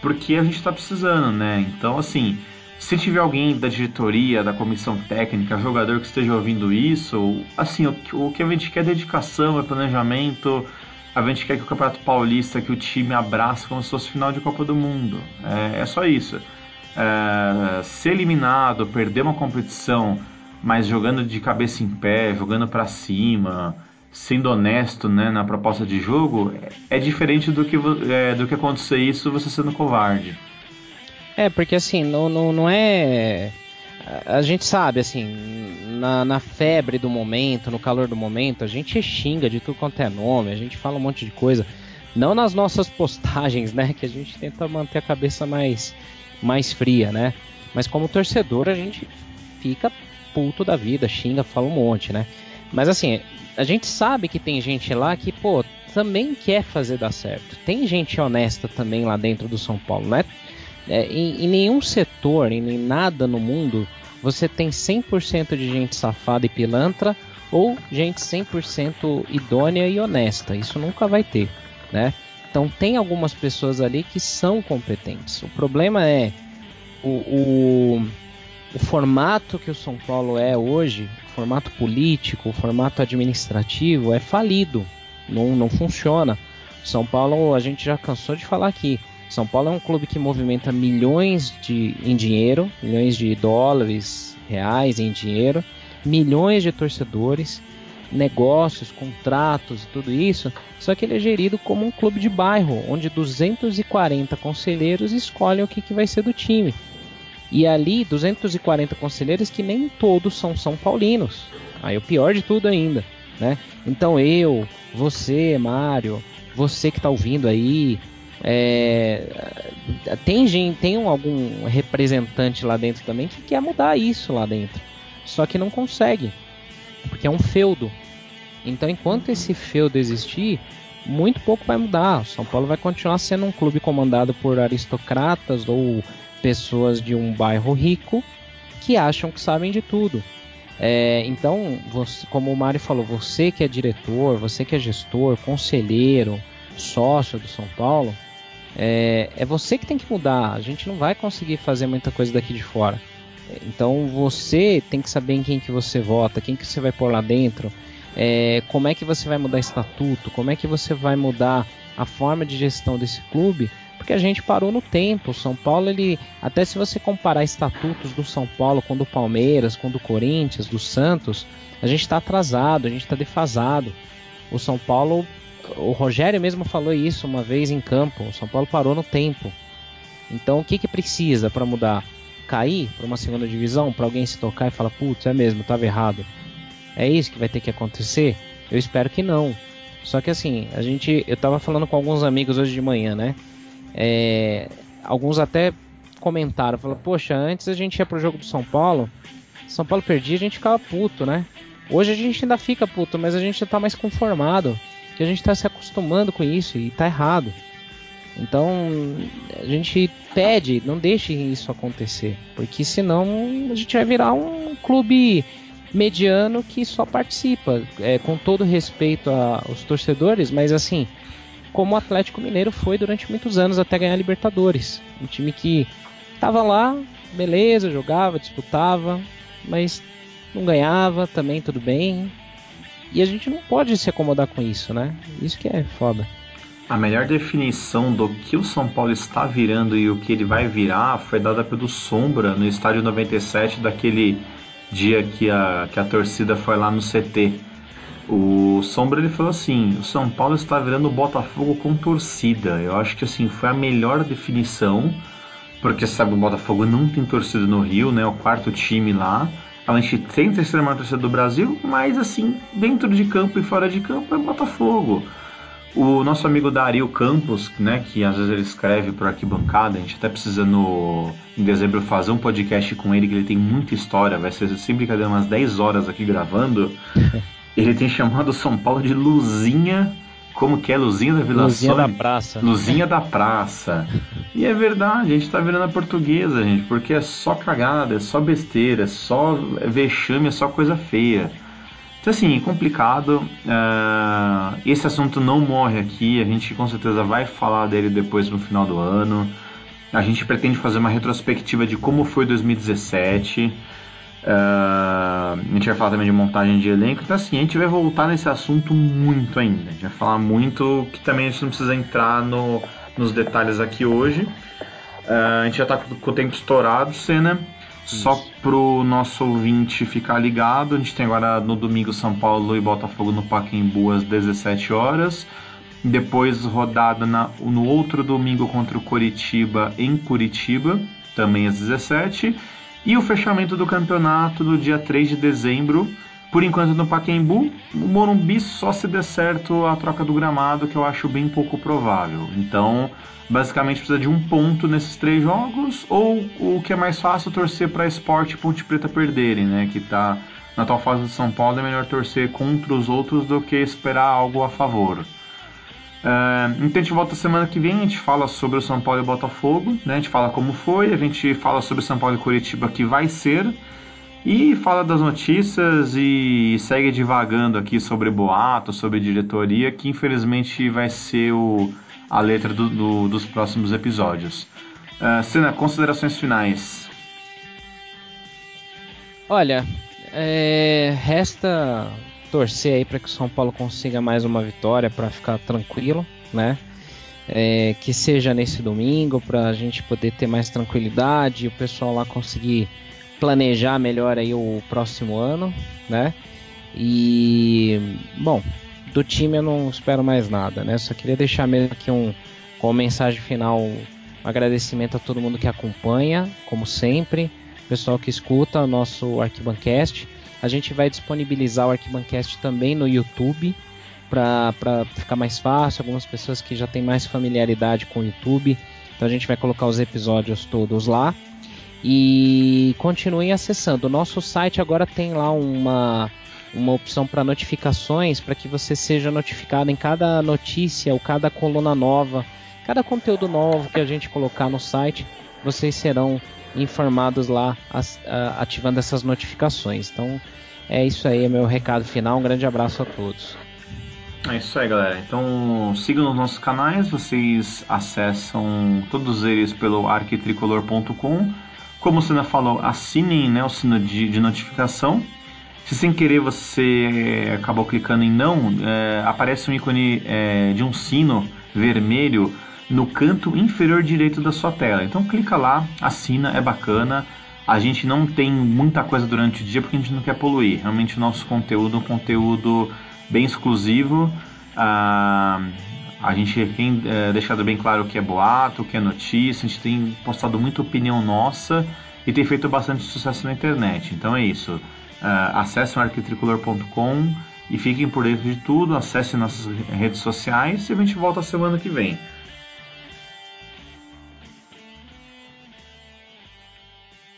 S4: porque a gente está precisando, né? Então, assim, se tiver alguém da diretoria, da comissão técnica, jogador que esteja ouvindo isso, assim, o, o que a gente quer é dedicação, é planejamento. A gente quer que o Campeonato Paulista, que o time abraça como se fosse final de Copa do Mundo. É, é só isso. É, ser eliminado, perder uma competição, mas jogando de cabeça em pé, jogando para cima, sendo honesto né, na proposta de jogo, é, é diferente do que, é, do que acontecer isso você sendo covarde.
S5: É, porque assim, não, não, não é. A gente sabe, assim, na, na, febre do momento, no calor do momento, a gente xinga de tudo quanto é nome, a gente fala um monte de coisa. Não nas nossas postagens, né? Que a gente tenta manter a cabeça mais, mais fria, né? Mas como torcedor, a gente fica puto da vida, xinga, fala um monte, né? Mas assim, a gente sabe que tem gente lá que, pô, também quer fazer dar certo. Tem gente honesta também lá dentro do São Paulo, né? É, em, em, nenhum setor, em nada no mundo, você tem 100% de gente safada e pilantra ou gente 100% idônea e honesta. Isso nunca vai ter, né? Então tem algumas pessoas ali que são competentes. O problema é o, o, o formato que o São Paulo é hoje, o formato político, o formato administrativo é falido, não, não funciona. São Paulo, a gente já cansou de falar aqui, são Paulo é um clube que movimenta milhões de, em dinheiro, milhões de dólares, reais em dinheiro, milhões de torcedores, negócios, contratos e tudo isso, só que ele é gerido como um clube de bairro, onde 240 conselheiros escolhem o que, que vai ser do time. E ali, 240 conselheiros que nem todos são São Paulinos. Aí o pior de tudo ainda, né? Então eu, você, Mário, você que está ouvindo aí, é, tem gente, tem algum representante lá dentro também que quer mudar isso lá dentro, só que não consegue, porque é um feudo. Então, enquanto esse feudo existir, muito pouco vai mudar. O São Paulo vai continuar sendo um clube comandado por aristocratas ou pessoas de um bairro rico que acham que sabem de tudo. É, então, você, como o Mário falou, você que é diretor, você que é gestor, conselheiro, sócio do São Paulo, é, é você que tem que mudar. A gente não vai conseguir fazer muita coisa daqui de fora. Então você tem que saber em quem que você vota, quem que você vai pôr lá dentro, é, como é que você vai mudar estatuto, como é que você vai mudar a forma de gestão desse clube, porque a gente parou no tempo. O São Paulo, ele, até se você comparar estatutos do São Paulo com do Palmeiras, com do Corinthians, do Santos, a gente está atrasado, a gente está defasado. O São Paulo o Rogério mesmo falou isso uma vez em campo. O São Paulo parou no tempo. Então o que, que precisa para mudar? Cair para uma segunda divisão? Para alguém se tocar e falar, putz, é mesmo, estava errado. É isso que vai ter que acontecer? Eu espero que não. Só que assim, a gente. Eu estava falando com alguns amigos hoje de manhã, né? É, alguns até comentaram, falaram, poxa, antes a gente ia pro jogo do São Paulo, São Paulo perdia, a gente ficava puto, né? Hoje a gente ainda fica puto, mas a gente já tá mais conformado que a gente está se acostumando com isso e está errado. Então a gente pede, não deixe isso acontecer, porque senão a gente vai virar um clube mediano que só participa, é, com todo respeito aos torcedores, mas assim, como o Atlético Mineiro foi durante muitos anos até ganhar a Libertadores. Um time que estava lá, beleza, jogava, disputava, mas não ganhava, também tudo bem. E a gente não pode se acomodar com isso, né? Isso que é foda.
S4: A melhor definição do que o São Paulo está virando e o que ele vai virar foi dada pelo Sombra no estádio 97 daquele dia que a, que a torcida foi lá no CT. O Sombra ele falou assim: o São Paulo está virando o Botafogo com torcida. Eu acho que assim foi a melhor definição, porque sabe o Botafogo não tem torcida no Rio, né? O quarto time lá. A gente tem a terceira maior torcida do Brasil, mas assim, dentro de campo e fora de campo é Botafogo. O nosso amigo Dario Campos, né, que às vezes ele escreve por arquibancada, a gente até precisa no em dezembro fazer um podcast com ele, que ele tem muita história, vai ser sem brincadeira umas 10 horas aqui gravando. ele tem chamado São Paulo de Luzinha como que é Luzinha da Vila
S5: Luzinha da Praça.
S4: Luzinha da Praça. E é verdade, a gente tá virando a portuguesa, gente, porque é só cagada, é só besteira, é só vexame, é só coisa feia. Então, assim, complicado. Uh, esse assunto não morre aqui, a gente com certeza vai falar dele depois no final do ano. A gente pretende fazer uma retrospectiva de como foi 2017. Uh, a gente vai falar também de montagem de elenco, então assim, a gente vai voltar nesse assunto muito ainda. A gente vai falar muito que também a gente não precisa entrar no, nos detalhes aqui hoje. Uh, a gente já está com o tempo estourado, Cena. Só pro nosso ouvinte ficar ligado, a gente tem agora no domingo São Paulo e Botafogo no Pacaembu às 17 horas. Depois rodada na, no outro domingo contra o Curitiba em Curitiba, também às 17 e o fechamento do campeonato do dia 3 de dezembro, por enquanto no Pacaembu. O Morumbi só se der certo a troca do gramado, que eu acho bem pouco provável. Então, basicamente precisa de um ponto nesses três jogos, ou o que é mais fácil, torcer para Esporte e Ponte Preta perderem, né? Que está na atual fase de São Paulo, é melhor torcer contra os outros do que esperar algo a favor. Uh, então a gente volta semana que vem, a gente fala sobre o São Paulo e o Botafogo, né? a gente fala como foi, a gente fala sobre o São Paulo e Curitiba que vai ser, e fala das notícias e segue divagando aqui sobre boato, sobre diretoria, que infelizmente vai ser o, a letra do, do, dos próximos episódios. Uh, considerações finais.
S5: Olha, é, resta torcer aí para que o São Paulo consiga mais uma vitória para ficar tranquilo, né? É, que seja nesse domingo para a gente poder ter mais tranquilidade e o pessoal lá conseguir planejar melhor aí o próximo ano, né? E bom, do time eu não espero mais nada, né? Só queria deixar mesmo aqui um com mensagem final um agradecimento a todo mundo que acompanha, como sempre, pessoal que escuta o nosso Arquibancast. A gente vai disponibilizar o Arquibancast também no YouTube para ficar mais fácil. Algumas pessoas que já têm mais familiaridade com o YouTube. Então a gente vai colocar os episódios todos lá. E continuem acessando. O nosso site agora tem lá uma, uma opção para notificações para que você seja notificado em cada notícia ou cada coluna nova, cada conteúdo novo que a gente colocar no site, vocês serão informados lá ativando essas notificações. Então é isso aí, é meu recado final. Um grande abraço a todos.
S4: É isso aí, galera. Então sigam os nossos canais, vocês acessam todos eles pelo arquitricolor.com. Como o Sena falou, assinem né, o sino de, de notificação. Se sem querer você acabou clicando em não, é, aparece um ícone é, de um sino vermelho no canto inferior direito da sua tela. Então clica lá, assina, é bacana. A gente não tem muita coisa durante o dia porque a gente não quer poluir. Realmente o nosso conteúdo é um conteúdo bem exclusivo. Ah, a gente tem é, deixado bem claro o que é boato, o que é notícia. A gente tem postado muita opinião nossa e tem feito bastante sucesso na internet. Então é isso. Uh, acessem arquitricolor.com e fiquem por dentro de tudo. Acessem nossas redes sociais e a gente volta semana que vem.